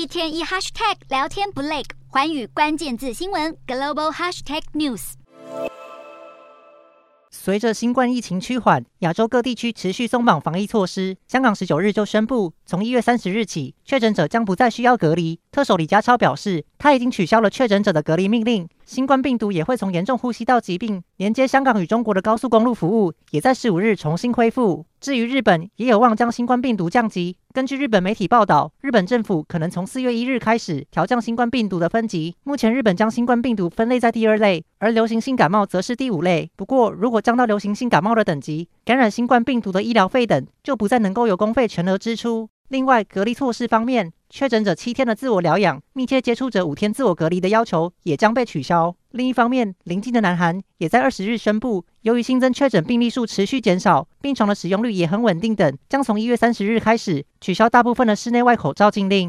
一天一 hashtag 聊天不累，寰宇关键字新闻 global hashtag news。随着新冠疫情趋缓，亚洲各地区持续松绑防疫措施。香港十九日就宣布，从一月三十日起，确诊者将不再需要隔离。特首李家超表示，他已经取消了确诊者的隔离命令。新冠病毒也会从严重呼吸道疾病连接香港与中国的高速公路服务，也在十五日重新恢复。至于日本，也有望将新冠病毒降级。根据日本媒体报道，日本政府可能从四月一日开始调降新冠病毒的分级。目前，日本将新冠病毒分类在第二类，而流行性感冒则是第五类。不过，如果降到流行性感冒的等级，感染新冠病毒的医疗费等就不再能够由公费全额支出。另外，隔离措施方面，确诊者七天的自我疗养，密切接触者五天自我隔离的要求也将被取消。另一方面，邻近的南韩也在二十日宣布，由于新增确诊病例数持续减少，病床的使用率也很稳定等，将从一月三十日开始取消大部分的室内外口罩禁令。